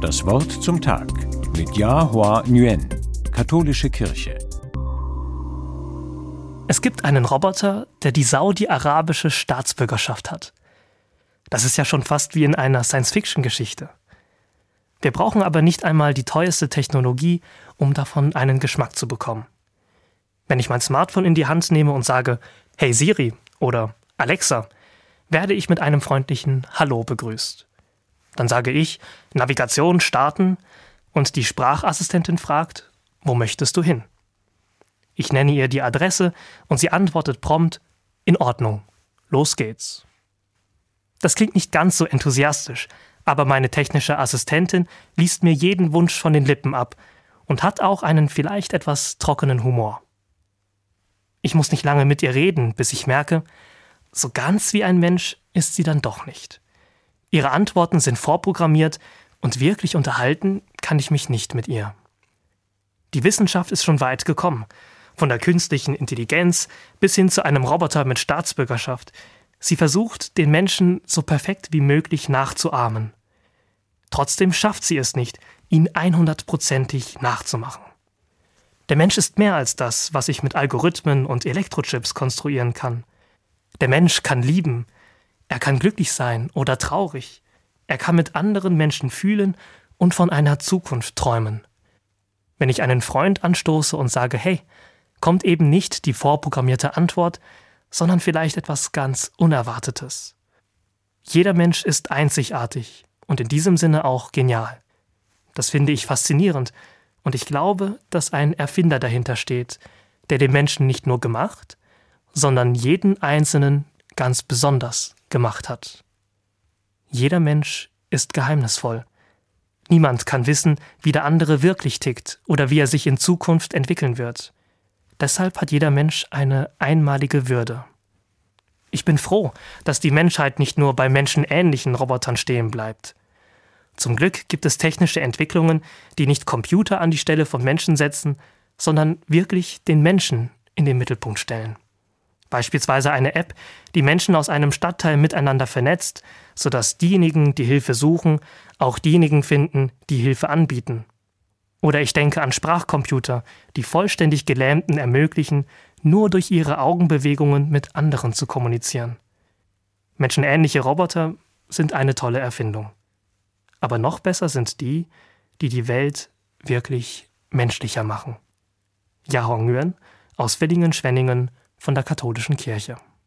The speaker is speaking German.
Das Wort zum Tag mit Yahua Nguyen, Katholische Kirche. Es gibt einen Roboter, der die saudi-arabische Staatsbürgerschaft hat. Das ist ja schon fast wie in einer Science-Fiction-Geschichte. Wir brauchen aber nicht einmal die teuerste Technologie, um davon einen Geschmack zu bekommen. Wenn ich mein Smartphone in die Hand nehme und sage, Hey Siri oder Alexa, werde ich mit einem freundlichen Hallo begrüßt. Dann sage ich Navigation starten und die Sprachassistentin fragt, wo möchtest du hin? Ich nenne ihr die Adresse und sie antwortet prompt, in Ordnung, los geht's. Das klingt nicht ganz so enthusiastisch, aber meine technische Assistentin liest mir jeden Wunsch von den Lippen ab und hat auch einen vielleicht etwas trockenen Humor. Ich muss nicht lange mit ihr reden, bis ich merke, so ganz wie ein Mensch ist sie dann doch nicht. Ihre Antworten sind vorprogrammiert und wirklich unterhalten kann ich mich nicht mit ihr. Die Wissenschaft ist schon weit gekommen, von der künstlichen Intelligenz bis hin zu einem Roboter mit Staatsbürgerschaft. Sie versucht, den Menschen so perfekt wie möglich nachzuahmen. Trotzdem schafft sie es nicht, ihn 100%ig nachzumachen. Der Mensch ist mehr als das, was ich mit Algorithmen und Elektrochips konstruieren kann. Der Mensch kann lieben, er kann glücklich sein oder traurig, er kann mit anderen Menschen fühlen und von einer Zukunft träumen. Wenn ich einen Freund anstoße und sage, hey, kommt eben nicht die vorprogrammierte Antwort, sondern vielleicht etwas ganz Unerwartetes. Jeder Mensch ist einzigartig und in diesem Sinne auch genial. Das finde ich faszinierend und ich glaube, dass ein Erfinder dahinter steht, der den Menschen nicht nur gemacht, sondern jeden Einzelnen ganz besonders gemacht hat. Jeder Mensch ist geheimnisvoll. Niemand kann wissen, wie der andere wirklich tickt oder wie er sich in Zukunft entwickeln wird. Deshalb hat jeder Mensch eine einmalige Würde. Ich bin froh, dass die Menschheit nicht nur bei menschenähnlichen Robotern stehen bleibt. Zum Glück gibt es technische Entwicklungen, die nicht Computer an die Stelle von Menschen setzen, sondern wirklich den Menschen in den Mittelpunkt stellen. Beispielsweise eine App, die Menschen aus einem Stadtteil miteinander vernetzt, sodass diejenigen, die Hilfe suchen, auch diejenigen finden, die Hilfe anbieten. Oder ich denke an Sprachcomputer, die vollständig Gelähmten ermöglichen, nur durch ihre Augenbewegungen mit anderen zu kommunizieren. Menschenähnliche Roboter sind eine tolle Erfindung. Aber noch besser sind die, die die Welt wirklich menschlicher machen. Jahong Nguyen aus Willingen-Schwenningen von der Katholischen Kirche.